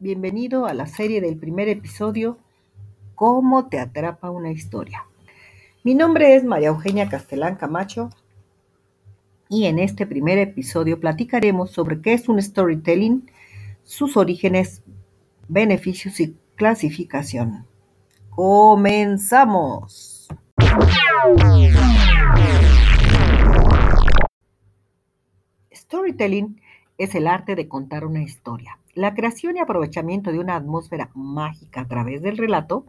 bienvenido a la serie del primer episodio, ¿Cómo te atrapa una historia? Mi nombre es María Eugenia Castellán Camacho y en este primer episodio platicaremos sobre qué es un storytelling, sus orígenes, beneficios y clasificación. ¡Comenzamos! Storytelling es el arte de contar una historia. La creación y aprovechamiento de una atmósfera mágica a través del relato.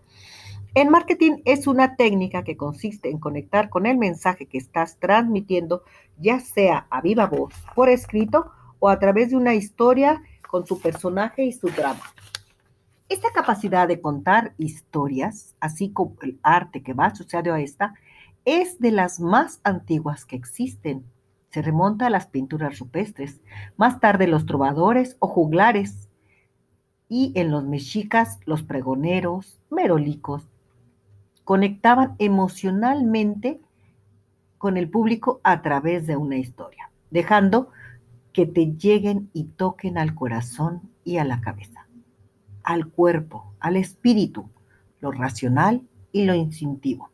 En marketing es una técnica que consiste en conectar con el mensaje que estás transmitiendo, ya sea a viva voz, por escrito o a través de una historia con su personaje y su drama. Esta capacidad de contar historias, así como el arte que va asociado a esta, es de las más antiguas que existen se remonta a las pinturas rupestres, más tarde los trovadores o juglares, y en los mexicas los pregoneros, merolicos, conectaban emocionalmente con el público a través de una historia, dejando que te lleguen y toquen al corazón y a la cabeza, al cuerpo, al espíritu, lo racional y lo instintivo.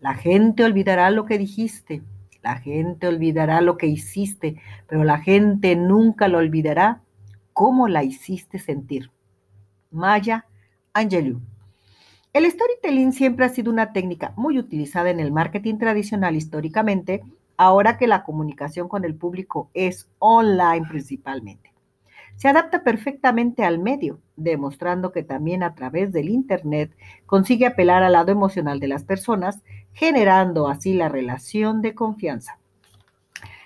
La gente olvidará lo que dijiste, la gente olvidará lo que hiciste, pero la gente nunca lo olvidará cómo la hiciste sentir. Maya Angelou. El storytelling siempre ha sido una técnica muy utilizada en el marketing tradicional históricamente, ahora que la comunicación con el público es online principalmente. Se adapta perfectamente al medio, demostrando que también a través del Internet consigue apelar al lado emocional de las personas, generando así la relación de confianza.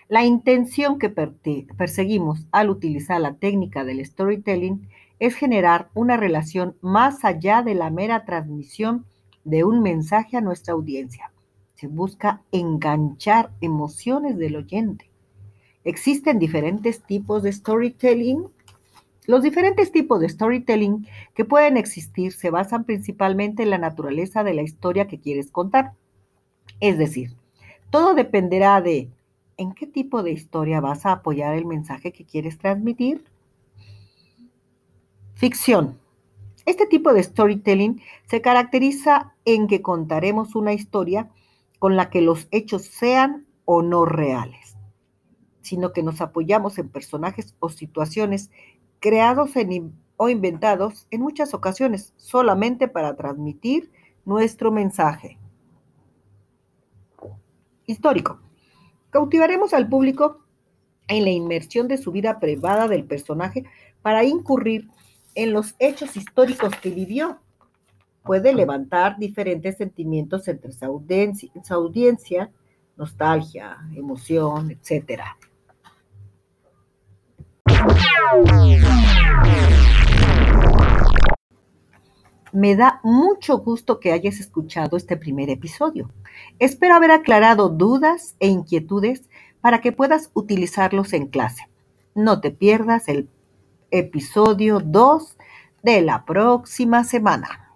La intención que perseguimos al utilizar la técnica del storytelling es generar una relación más allá de la mera transmisión de un mensaje a nuestra audiencia. Se busca enganchar emociones del oyente. Existen diferentes tipos de storytelling los diferentes tipos de storytelling que pueden existir se basan principalmente en la naturaleza de la historia que quieres contar. Es decir, todo dependerá de en qué tipo de historia vas a apoyar el mensaje que quieres transmitir. Ficción. Este tipo de storytelling se caracteriza en que contaremos una historia con la que los hechos sean o no reales, sino que nos apoyamos en personajes o situaciones creados o inventados en muchas ocasiones solamente para transmitir nuestro mensaje. Histórico. Cautivaremos al público en la inmersión de su vida privada del personaje para incurrir en los hechos históricos que vivió. Puede levantar diferentes sentimientos entre su audiencia, su audiencia nostalgia, emoción, etcétera. Me da mucho gusto que hayas escuchado este primer episodio. Espero haber aclarado dudas e inquietudes para que puedas utilizarlos en clase. No te pierdas el episodio 2 de la próxima semana.